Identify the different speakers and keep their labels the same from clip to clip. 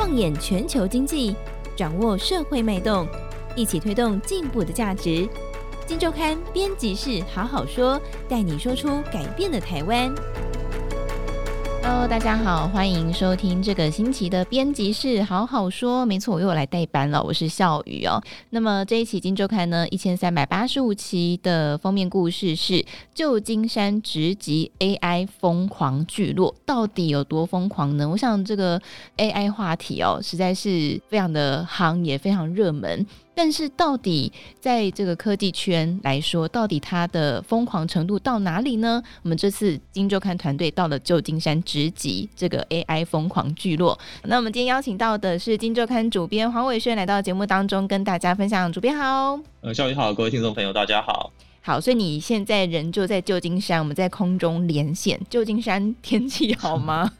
Speaker 1: 放眼全球经济，掌握社会脉动，一起推动进步的价值。金周刊编辑室好好说，带你说出改变的台湾。Hello，大家好，欢迎收听这个星期的编辑室好好说。没错，我又来代班了，我是笑宇哦。那么这一期《金周刊》呢，一千三百八十五期的封面故事是旧金山直击 AI 疯狂聚落，到底有多疯狂呢？我想这个 AI 话题哦，实在是非常的夯，也非常热门。但是，到底在这个科技圈来说，到底它的疯狂程度到哪里呢？我们这次《金周刊》团队到了旧金山直击这个 AI 疯狂聚落。那我们今天邀请到的是《金周刊》主编黄伟轩来到节目当中，跟大家分享。主编好，
Speaker 2: 呃，下午好，各位听众朋友，大家好。
Speaker 1: 好，所以你现在人就在旧金山，我们在空中连线。旧金山天气好吗？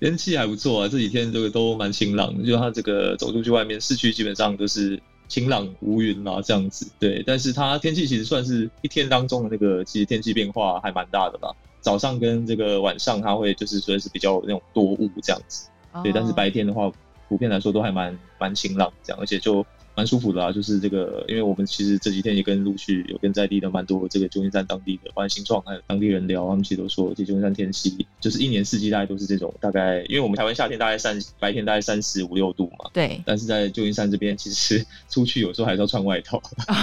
Speaker 2: 天气还不错啊，这几天这个都蛮晴朗的，就它这个走出去外面，市区基本上都是晴朗无云啦，这样子。对，但是它天气其实算是一天当中的那个，其实天气变化还蛮大的吧。早上跟这个晚上，它会就是说是比较那种多雾这样子。对，但是白天的话，普遍来说都还蛮蛮晴朗这样，而且就。蛮舒服的啊，就是这个，因为我们其实这几天也跟陆续有跟在地的蛮多这个旧金山当地的，包括新创还有当地人聊，他们其实都说，这旧金山天气就是一年四季大概都是这种，大概因为我们台湾夏天大概三白天大概三十五六度嘛，
Speaker 1: 对，
Speaker 2: 但是在旧金山这边其实 出去有时候还是要穿外套，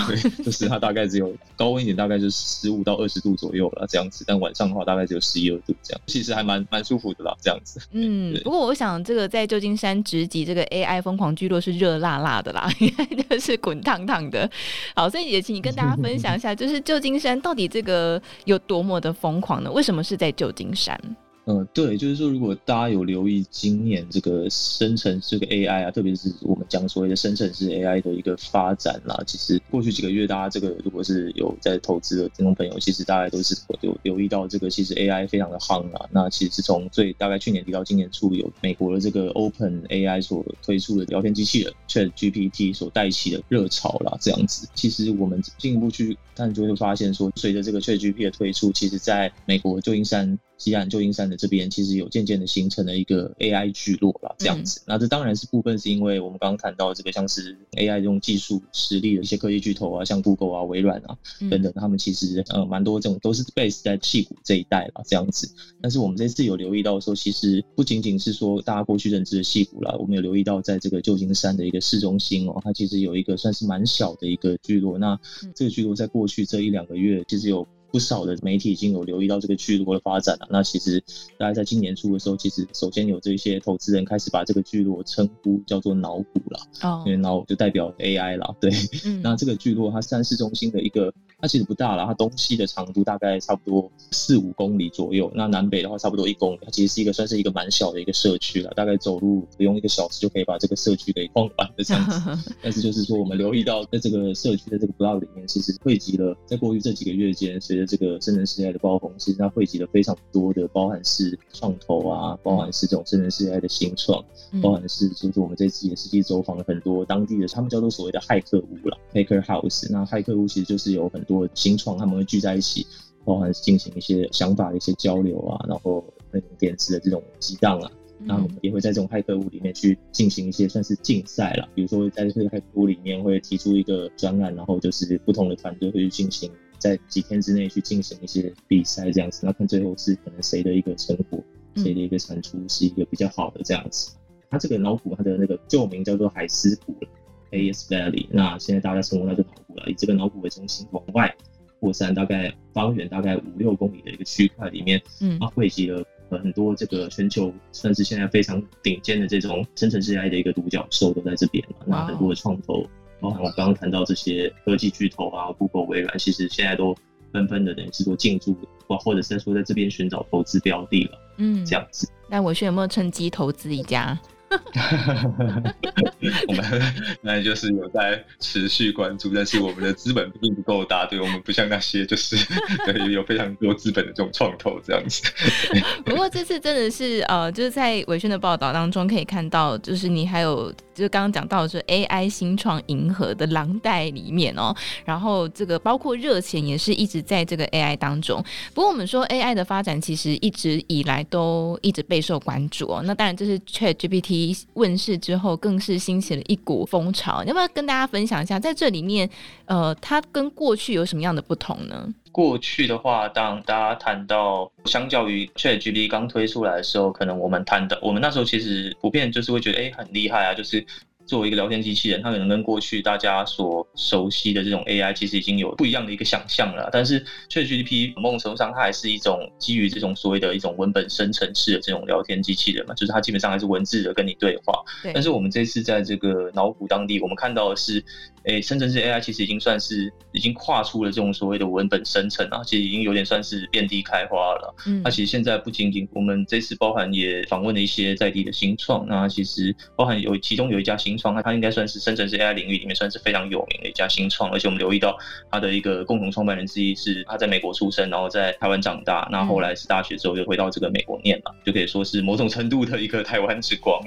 Speaker 2: 对，就是它大概只有高温一点，大概就是十五到二十度左右了这样子，但晚上的话大概只有十一二度这样，其实还蛮蛮舒服的啦，这样子。
Speaker 1: 嗯，不过我想这个在旧金山直击这个 AI 疯狂聚落是热辣辣的啦。就是滚烫烫的，好，所以也请你跟大家分享一下，就是旧金山到底这个有多么的疯狂呢？为什么是在旧金山？
Speaker 2: 嗯，对，就是说，如果大家有留意今年这个生成这个 AI 啊，特别是我们讲所谓的生成式 AI 的一个发展啦，其实过去几个月，大家这个如果是有在投资的听众朋友，其实大概都是有留意到这个，其实 AI 非常的夯啊。那其实是从最大概去年底到今年初，有美国的这个 Open AI 所推出的聊天机器人 Chat GPT 所带起的热潮啦，这样子。其实我们进一步去探究，就发现说，随着这个 Chat GPT 的推出，其实在美国旧金山。西岸旧金山的这边其实有渐渐的形成了一个 AI 聚落了，这样子。那这当然是部分是因为我们刚刚谈到这个像是 AI 这种技术实力的一些科技巨头啊，像 Google 啊、微软啊等等，他们其实呃蛮多这种都是 base 在戏谷这一带了，这样子。但是我们这次有留意到说，其实不仅仅是说大家过去认知的戏谷啦，我们有留意到在这个旧金山的一个市中心哦，它其实有一个算是蛮小的一个聚落。那这个聚落在过去这一两个月，其实有。不少的媒体已经有留意到这个聚落的发展了。那其实大家在今年初的时候，其实首先有这些投资人开始把这个聚落称呼叫做“脑谷”了。哦，因为脑就代表 AI 了。对，嗯、那这个聚落它是在市中心的一个。它其实不大了，它东西的长度大概差不多四五公里左右，那南北的话差不多一公里，它其实是一个算是一个蛮小的一个社区了，大概走路不用一个小时就可以把这个社区给逛完的这样子。但是就是说，我们留意到在这个社区的这个 blog 里面，其实汇集了在过去这几个月间，随着这个生成式 AI 的爆红，其实它汇集了非常多的，包含是创投啊，包含是这种生成式 AI 的新创，包含是就是我们这次也实际走访了很多当地的，他们叫做所谓的骇客屋了，Hacker House。那骇客屋其实就是有很多新创，他们会聚在一起，包含进行一些想法的一些交流啊，然后那种点子的这种激荡啊，那我们也会在这种骇客屋里面去进行一些算是竞赛了。比如说在这个骇客屋里面会提出一个专案，然后就是不同的团队会去进行，在几天之内去进行一些比赛这样子，那看最后是可能谁的一个成果，谁的一个产出是一个比较好的这样子。它这个脑谷它的那个旧名叫做海斯谷了。Hayes Valley，那现在大家称呼它就脑谷了。以这个脑谷为中心往外扩散，大概方圆大概五六公里的一个区块里面，嗯，它汇集了很多这个全球算是现在非常顶尖的这种生成式 AI 的一个独角兽都在这边嘛。那很多的创投，包含我刚刚谈到这些科技巨头啊，Google、微软，其实现在都纷纷的等于是说进驻，或或者是说在这边寻找投资标的了。嗯，这样子。
Speaker 1: 那我是有没有趁机投资一家？
Speaker 2: 我们那就是有在持续关注，但是我们的资本并不够大，对我们不像那些就是 对有非常多资本的这种创投这样子。
Speaker 1: 不过这次真的是呃，就是在伟轩的报道当中可以看到，就是你还有就是刚刚讲到的是 AI 新创银河的狼袋里面哦，然后这个包括热钱也是一直在这个 AI 当中。不过我们说 AI 的发展其实一直以来都一直备受关注哦。那当然，这是 ChatGPT 问世之后，更是新兴起了一股风潮。要不要跟大家分享一下，在这里面，呃，它跟过去有什么样的不同呢？
Speaker 2: 过去的话，当大家谈到相较于 ChatGPT 刚推出来的时候，可能我们谈到，我们那时候其实普遍就是会觉得，哎、很厉害啊，就是。作为一个聊天机器人，它可能跟过去大家所熟悉的这种 AI 其实已经有不一样的一个想象了。但是 ChatGPT 某种程度上，它还是一种基于这种所谓的一种文本生成式的这种聊天机器人嘛，就是它基本上还是文字的跟你对话。对。但是我们这次在这个脑补当地，我们看到的是。诶，生成式 AI 其实已经算是已经跨出了这种所谓的文本生成啊，其实已经有点算是遍地开花了。嗯，那其实现在不仅仅我们这次包含也访问了一些在地的新创，那其实包含有其中有一家新创，那它应该算是生成式 AI 领域里面算是非常有名的一家新创，而且我们留意到它的一个共同创办人之一是他在美国出生，然后在台湾长大，那后来是大学之后又回到这个美国念了，就可以说是某种程度的一个台湾之光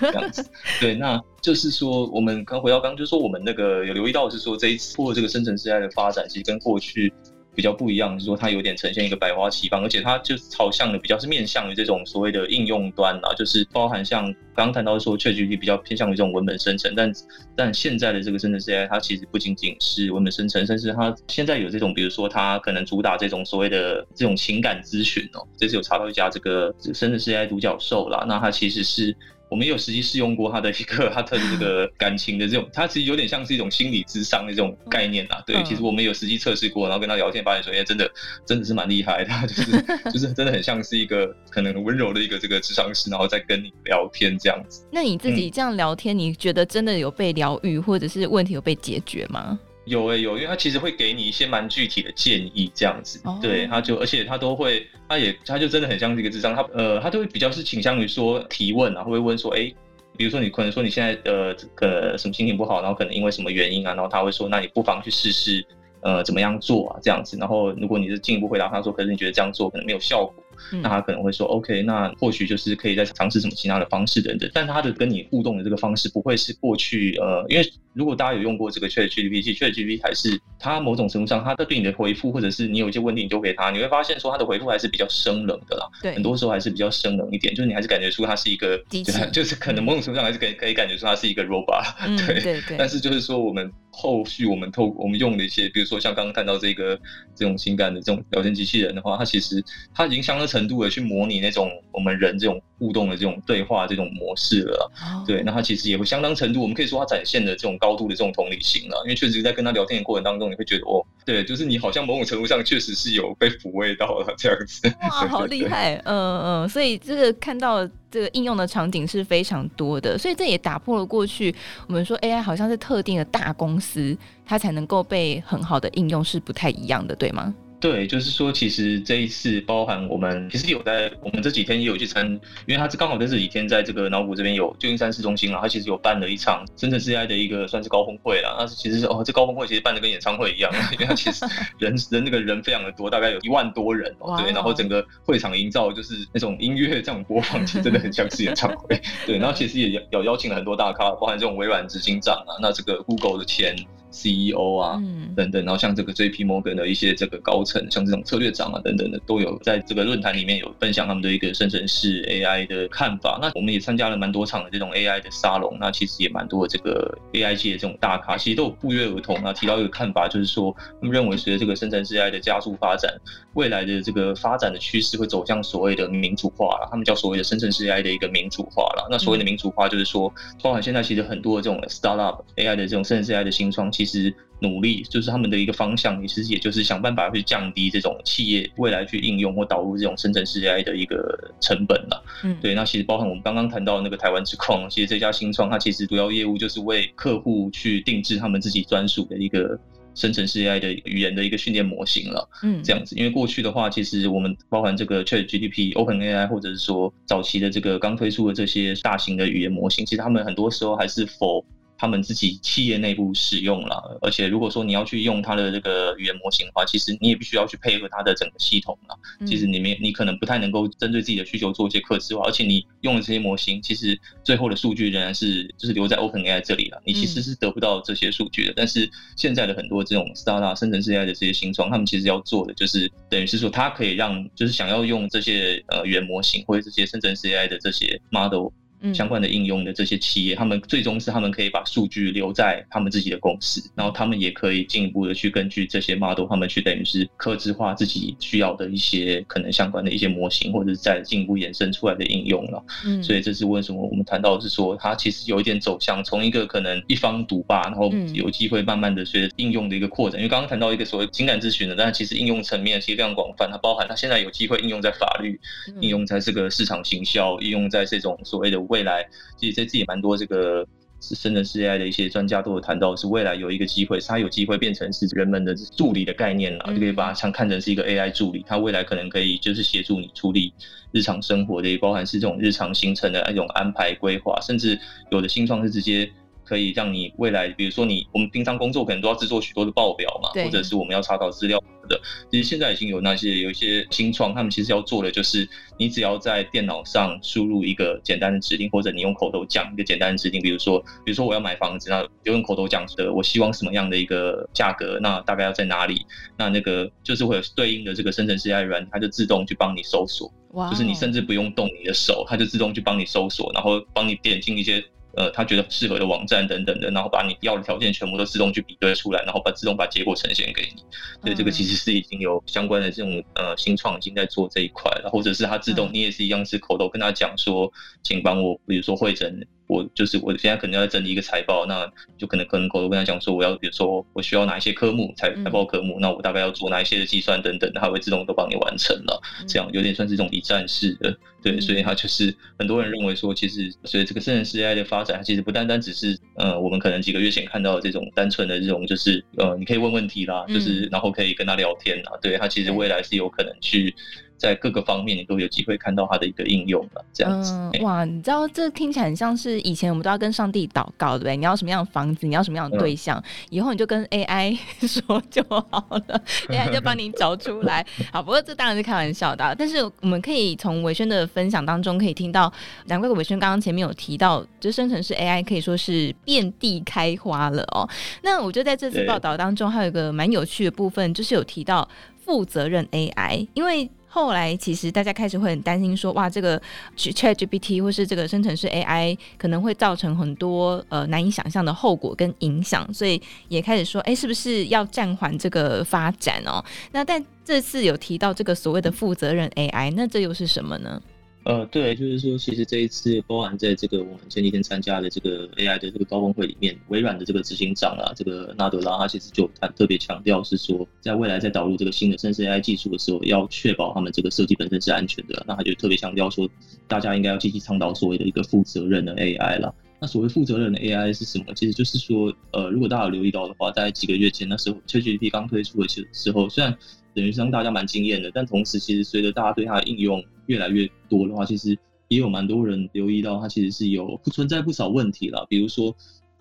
Speaker 2: 这样子。对，那。就是说，我们刚回到刚刚，就是说，我们那个有留意到，是说这一次或这个生成 AI 的发展，其实跟过去比较不一样，就是说它有点呈现一个百花齐放，而且它就朝向的比较是面向于这种所谓的应用端啊，就是包含像刚刚谈到说，ChatGPT 比较偏向于这种文本生成，但但现在的这个生成 AI，它其实不仅仅是文本生成，甚至它现在有这种，比如说它可能主打这种所谓的这种情感咨询哦，这次有查到一家这个生成 AI 独角兽啦，那它其实是。我们也有实际试用过他的一个 他的这个感情的这种，他其实有点像是一种心理智商的这种概念啊。对，其实我们有实际测试过，然后跟他聊天，发现说，哎，真的真的是蛮厉害的，就是就是真的很像是一个可能温柔的一个这个智商师，然后再跟你聊天这样子。
Speaker 1: 那你自己这样聊天，你觉得真的有被疗愈，或者是问题有被解决吗？
Speaker 2: 有诶、欸、有，因为他其实会给你一些蛮具体的建议，这样子，oh. 对，他就而且他都会，他也他就真的很像这个智商，他呃他都会比较是倾向于说提问啊，会不会问说，哎、欸，比如说你可能说你现在呃这个什么心情不好，然后可能因为什么原因啊，然后他会说，那你不妨去试试呃怎么样做啊这样子，然后如果你是进一步回答他说，可是你觉得这样做可能没有效果。那他可能会说，OK，那或许就是可以再尝试什么其他的方式等等，但他的跟你互动的这个方式不会是过去，呃，因为如果大家有用过这个 ChatGPT，ChatGPT 还是它某种程度上，它在对你的回复，或者是你有一些问题你丢给他，你会发现说他的回复还是比较生冷的啦，对，很多时候还是比较生冷一点，就是你还是感觉出他是一个，就是 就是可能某种程度上还是可以可以感觉出他是一个 robot，对。对对，但是就是说我们。后续我们透我们用的一些，比如说像刚刚看到这个这种情感的这种聊天机器人的话，它其实它已经相当程度的去模拟那种我们人这种互动的这种对话这种模式了。Oh. 对，那它其实也会相当程度，我们可以说它展现的这种高度的这种同理心了。因为确实在跟他聊天的过程当中，你会觉得哦，对，就是你好像某种程度上确实是有被抚慰到了这样子。
Speaker 1: 哇，好厉害！嗯嗯，所以这个看到。这个应用的场景是非常多的，所以这也打破了过去我们说 AI 好像是特定的大公司，它才能够被很好的应用，是不太一样的，对吗？
Speaker 2: 对，就是说，其实这一次包含我们其实有在我们这几天也有去参，因为他是刚好在这几天在这个脑谷这边有旧金山市中心啊，他其实有办了一场深圳 CI 的一个算是高峰会啦。那其实是哦，这高峰会其实办的跟演唱会一样，因为他其实 人人那个人非常的多，大概有一万多人哦，对，然后整个会场营造就是那种音乐这种播放，其实真的很像是演唱会。对，然后其实也有邀请了很多大咖，包含这种微软执行长啊，那这个 Google 的前。CEO 啊，嗯等等，然后像这个 JP Morgan 的一些这个高层，像这种策略长啊等等的，都有在这个论坛里面有分享他们的一个生成式 AI 的看法。那我们也参加了蛮多场的这种 AI 的沙龙，那其实也蛮多的这个 AI 界的这种大咖，其实都有不约而同啊提到一个看法，就是说他们认为随着这个生成式 AI 的加速发展，未来的这个发展的趋势会走向所谓的民主化了，他们叫所谓的生成式 AI 的一个民主化了。那所谓的民主化就是说，包含现在其实很多的这种 startup AI 的这种生成式 AI 的新创，其实其实努力就是他们的一个方向，其实也就是想办法去降低这种企业未来去应用或导入这种生成式 AI 的一个成本了。嗯，对，那其实包含我们刚刚谈到的那个台湾之矿，其实这家新创它其实主要业务就是为客户去定制他们自己专属的一个生成式 AI 的语言的一个训练模型了。嗯，这样子，因为过去的话，其实我们包含这个 ChatGPT、OpenAI，或者是说早期的这个刚推出的这些大型的语言模型，其实他们很多时候还是 for 他们自己企业内部使用了，而且如果说你要去用它的这个语言模型的话，其实你也必须要去配合它的整个系统了。其实你没你可能不太能够针对自己的需求做一些客制化，而且你用的这些模型，其实最后的数据仍然是就是留在 OpenAI 这里了，你其实是得不到这些数据的。但是现在的很多这种 Startup 生成式 AI 的这些新创，他们其实要做的就是等于是说，它可以让就是想要用这些呃语言模型或者这些生成式 AI 的这些 model。相关的应用的这些企业，他们最终是他们可以把数据留在他们自己的公司，然后他们也可以进一步的去根据这些 model，他们去等于是客制化自己需要的一些可能相关的一些模型，或者是再进一步延伸出来的应用了。嗯，所以这是为什么我们谈到的是说，它其实有一点走向从一个可能一方独霸，然后有机会慢慢的随着应用的一个扩展。因为刚刚谈到一个所谓情感咨询的，但其实应用层面其实非常广泛，它包含它现在有机会应用在法律，应用在这个市场行销，应用在这种所谓的未来。其实这次也蛮多这个生成式 AI 的一些专家都有谈到，是未来有一个机会，它有机会变成是人们的助理的概念了，就可以把它像看成是一个 AI 助理，它未来可能可以就是协助你处理日常生活的，也包含是这种日常行程的那种安排规划，甚至有的新创是直接。可以让你未来，比如说你我们平常工作可能都要制作许多的报表嘛，或者是我们要查找资料的。其实现在已经有那些有一些新创，他们其实要做的就是，你只要在电脑上输入一个简单的指令，或者你用口头讲一个简单的指令，比如说，比如说我要买房子，那就用口头讲的，我希望什么样的一个价格，那大概要在哪里？那那个就是会有对应的这个生成式 AI 软，它就自动去帮你搜索，就是你甚至不用动你的手，它就自动去帮你搜索，然后帮你点进一些。呃，他觉得适合的网站等等的，然后把你要的条件全部都自动去比对出来，然后把自动把结果呈现给你。所以这个其实是已经有相关的这种呃新创已经在做这一块了，或者是他自动，你也是一样是口头跟他讲说，请帮我，比如说汇整。我就是我现在可能要整理一个财报，那就可能可能口头跟他讲说，我要比如说我需要哪一些科目财财报科目，那我大概要做哪一些的计算等等，它会自动都帮你完成了，这样有点算是一种一站式的，对，所以它就是很多人认为说，其实随着这个生成式 AI 的发展，它其实不单单只是呃我们可能几个月前看到的这种单纯的这种就是呃你可以问问题啦，就是然后可以跟他聊天啦，对，它其实未来是有可能去。在各个方面，你都有机会看到它的一个应用了，这样子。
Speaker 1: 嗯、哇，你知道这听起来很像是以前我们都要跟上帝祷告，对不对？你要什么样的房子，你要什么样的对象，嗯、以后你就跟 AI 说就好了，AI 就帮你找出来。好，不过这当然是开玩笑的，但是我们可以从伟轩的分享当中可以听到，难怪伟轩刚刚前面有提到，就生成式 AI 可以说是遍地开花了哦。那我觉得在这次报道当中，还有一个蛮有趣的部分，就是有提到负责任 AI，因为。后来，其实大家开始会很担心，说哇，这个 ChatGPT 或是这个生成式 AI 可能会造成很多呃难以想象的后果跟影响，所以也开始说，哎，是不是要暂缓这个发展哦？那但这次有提到这个所谓的负责任 AI，那这又是什么呢？
Speaker 2: 呃，对，就是说，其实这一次包含在这个我们前几天参加的这个 AI 的这个高峰会里面，微软的这个执行长啊，这个纳德拉，他其实就他特别强调是说，在未来在导入这个新的生成 AI 技术的时候，要确保他们这个设计本身是安全的。那他就特别强调说，大家应该要积极倡导所谓的一个负责任的 AI 了。那所谓负责任的 AI 是什么？其实就是说，呃，如果大家有留意到的话，在几个月前那时候，ChatGPT 刚推出的时时候，虽然等于是让大家蛮惊艳的，但同时其实随着大家对它的应用越来越多的话，其实也有蛮多人留意到，它其实是有存在不少问题啦。比如说，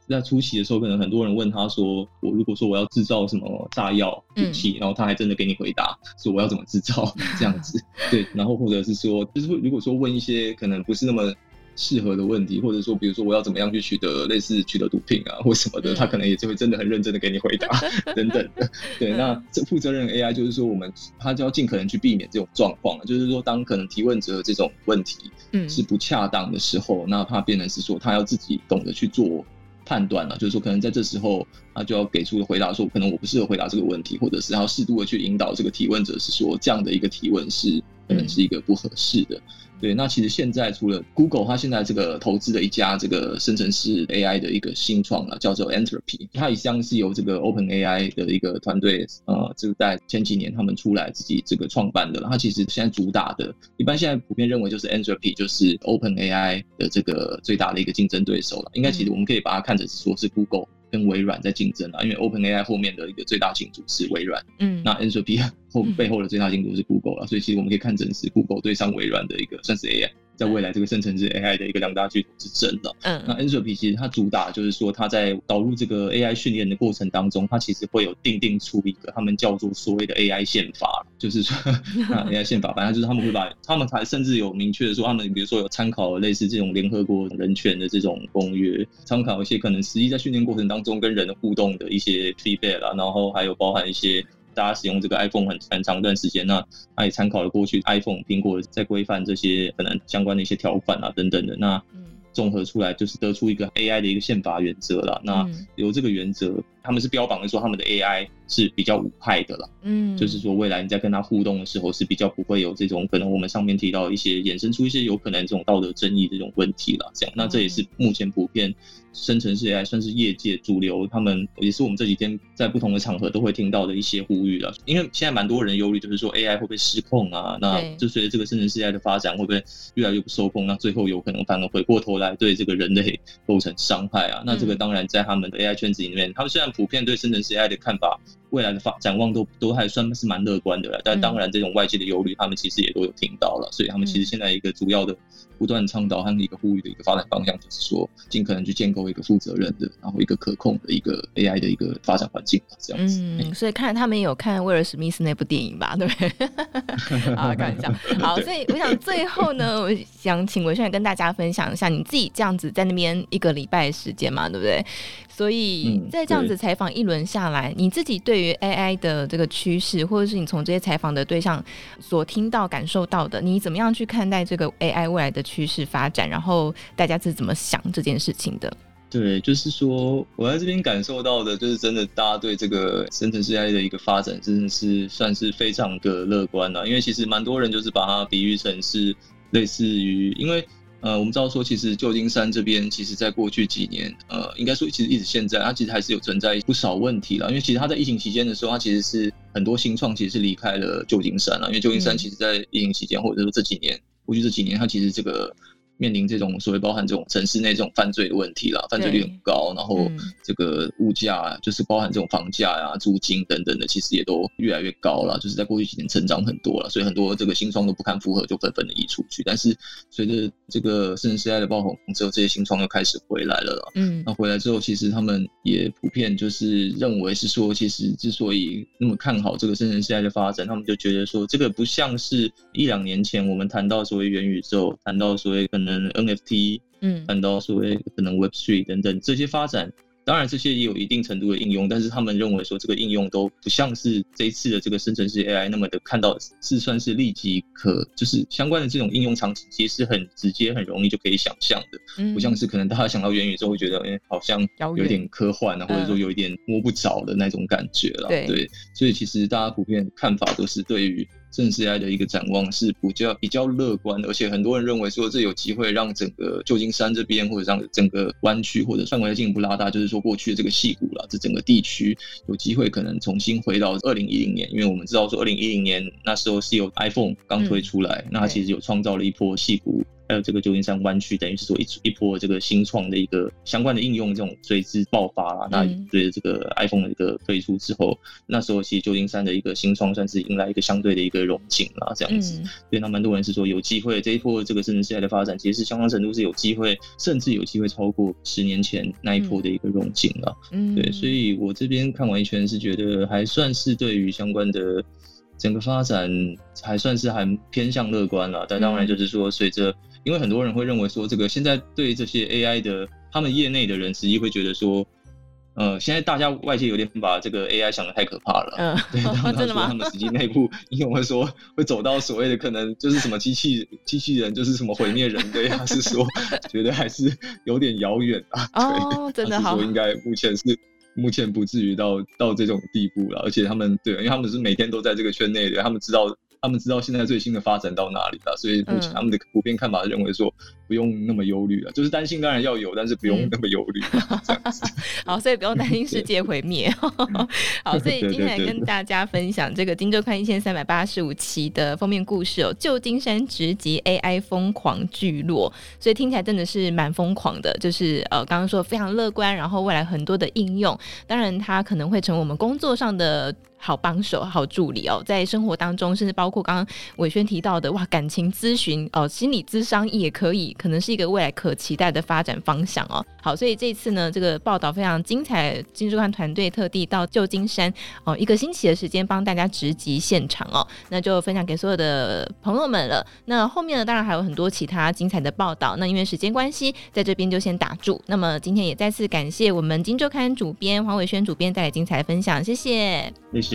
Speaker 2: 在初期的时候，可能很多人问他说：“我如果说我要制造什么炸药武器，然后他还真的给你回答说我要怎么制造 这样子。”对，然后或者是说，就是如果说问一些可能不是那么。适合的问题，或者说，比如说我要怎么样去取得类似取得毒品啊，或什么的，他可能也就会真的很认真的给你回答 等等的。对，那这负责任 AI 就是说，我们他就要尽可能去避免这种状况，就是说，当可能提问者这种问题是不恰当的时候，那他变成是说他要自己懂得去做判断了，就是说可能在这时候他就要给出的回答说，可能我不适合回答这个问题，或者是要适度的去引导这个提问者是说这样的一个提问是可能是一个不合适的。对，那其实现在除了 Google，它现在这个投资的一家这个生成式 AI 的一个新创啊，叫做 Entropy，它一向是由这个 OpenAI 的一个团队，呃，就是在前几年他们出来自己这个创办的。它其实现在主打的，一般现在普遍认为就是 Entropy 就是 OpenAI 的这个最大的一个竞争对手了。应该其实我们可以把它看成是说是 Google 跟微软在竞争啊，因为 OpenAI 后面的一个最大竞主是微软，
Speaker 1: 嗯，
Speaker 2: 那 Anthropic 后背后的最大竞主是 Google 了，所以其实我们可以看成是 Google 对上微软的一个算是 AI。在未来这个生成式 AI 的一个两大巨头之争了。
Speaker 1: 嗯，
Speaker 2: 那 Anthropic 其实它主打就是说，它在导入这个 AI 训练的过程当中，它其实会有定定出一个他们叫做所谓的 AI 宪法，就是说 AI 宪法，反正就是他们会把他们才甚至有明确的说，他们比如说有参考类似这种联合国人权的这种公约，参考一些可能实际在训练过程当中跟人的互动的一些 feedback 啦，然后还有包含一些。大家使用这个 iPhone 很很长一段时间，那他也参考了过去 iPhone 苹果在规范这些可能相关的一些条款啊等等的，那综合出来就是得出一个 AI 的一个宪法原则了。那由这个原则，他们是标榜的说他们的 AI 是比较无害的了。嗯，就是说未来你在跟他互动的时候是比较不会有这种可能我们上面提到一些衍生出一些有可能这种道德争议这种问题了。这样，那这也是目前普遍。生成式 AI 算是业界主流，他们也是我们这几天在不同的场合都会听到的一些呼吁了。因为现在蛮多人忧虑，就是说 AI 会不会失控啊？那就随着这个生成式 AI 的发展，会不会越来越不受控？那最后有可能反而回过头来对这个人类构成伤害啊？那这个当然在他们的 AI 圈子里面，他们虽然普遍对生成式 AI 的看法，未来的发展望都都还算是蛮乐观的了。但当然这种外界的忧虑，他们其实也都有听到了。所以他们其实现在一个主要的不断倡导和一个呼吁的一个发展方向，就是说尽可能去建构一个负责任的。然后一个可控的一个 AI 的一个发展环境，这样子。
Speaker 1: 嗯，所以看来他们也有看威尔史密斯那部电影吧？对不对？啊，开玩笑。好，所以我想最后呢，我想请文轩跟大家分享一下你自己这样子在那边一个礼拜时间嘛，对不对？所以在这样子采访一轮下来，你自己对对于 AI 的这个趋势，或者是你从这些采访的对象所听到、感受到的，你怎么样去看待这个 AI 未来的趋势发展？然后大家是怎么想这件事情的？
Speaker 2: 对，就是说，我在这边感受到的，就是真的，大家对这个生成 AI 的一个发展，真的是算是非常的乐观了。因为其实蛮多人就是把它比喻成是类似于，因为呃，我们知道说，其实旧金山这边，其实在过去几年，呃，应该说其实一直现在，它其实还是有存在不少问题了。因为其实它在疫情期间的时候，它其实是很多新创其实是离开了旧金山了。因为旧金山其实在疫情期间，或者说这几年，过去这几年，它其实这个。面临这种所谓包含这种城市内这种犯罪的问题啦，犯罪率很高，然后这个物价就是包含这种房价呀、租金等等的，其实也都越来越高了，就是在过去几年成长很多了，所以很多这个新创都不堪负荷，就纷纷的移出去。但是随着这个生成式 AI 的爆红之后，这些新创又开始回来了啦。嗯，那回来之后，其实他们也普遍就是认为是说，其实之所以那么看好这个生成式 AI 的发展，他们就觉得说，这个不像是一两年前我们谈到所谓元宇宙，谈到所谓跟可能 NFT，嗯，谈到所谓可能 Web Three 等等这些发展，当然这些也有一定程度的应用，但是他们认为说这个应用都不像是这一次的这个生成式 AI 那么的看到是算是立即可就是相关的这种应用场景，其实是很直接很容易就可以想象的，嗯，不像是可能大家想到元宇宙会觉得哎、欸、好像有点科幻啊，或者说有一点摸不着的那种感觉了，对，对，所以其实大家普遍看法都是对于。生成式 AI 的一个展望是比较比较乐观的，而且很多人认为说这有机会让整个旧金山这边，或者让整个湾区或者范围进一步拉大，就是说过去的这个戏谷了，这整个地区有机会可能重新回到二零一零年，因为我们知道说二零一零年那时候是有 iPhone 刚推出来，嗯、那它其实有创造了一波戏谷。还有这个旧金山湾区，等于是说一一波这个新创的一个相关的应用，这种随之爆发了。那随着这个 iPhone 的一个推出之后，那时候其实旧金山的一个新创算是迎来一个相对的一个融景啦，这样子。所以那蛮多人是说有机会这一波这个生成式 AI 的发展，其实是相当程度是有机会，甚至有机会超过十年前那一波的一个融景了。嗯，对，所以我这边看完一圈是觉得还算是对于相关的整个发展还算是还偏向乐观了。但当然就是说随着因为很多人会认为说，这个现在对这些 AI 的，他们业内的人实际会觉得说，呃，现在大家外界有点把这个 AI 想的太可怕了。嗯，对，他们说他们实际内部应用会说会走到所谓的可能就是什么机器机器人就是什么毁灭人类，还是说 觉得还是有点遥远啊？
Speaker 1: 哦，真的好。
Speaker 2: 说应该目前是目前不至于到到这种地步了，而且他们对，因为他们是每天都在这个圈内的，他们知道。他们知道现在最新的发展到哪里了，所以目前他们的普遍看法认为说不用那么忧虑了，就是担心当然要有，但是不用那么忧虑。嗯、这样子
Speaker 1: 好，所以不用担心世界毁灭。好，所以今天来跟大家分享这个《金周刊》一千三百八十五期的封面故事哦，旧金山直击 AI 疯狂聚落，所以听起来真的是蛮疯狂的，就是呃刚刚说非常乐观，然后未来很多的应用，当然它可能会成为我们工作上的。好帮手、好助理哦，在生活当中，甚至包括刚刚伟轩提到的哇，感情咨询哦，心理咨商也可以，可能是一个未来可期待的发展方向哦。好，所以这次呢，这个报道非常精彩，金周刊团队特地到旧金山哦，一个星期的时间帮大家直击现场哦，那就分享给所有的朋友们了。那后面呢，当然还有很多其他精彩的报道。那因为时间关系，在这边就先打住。那么今天也再次感谢我们金周刊主编黄伟轩主编带来精彩的分享，谢谢，
Speaker 2: 谢谢。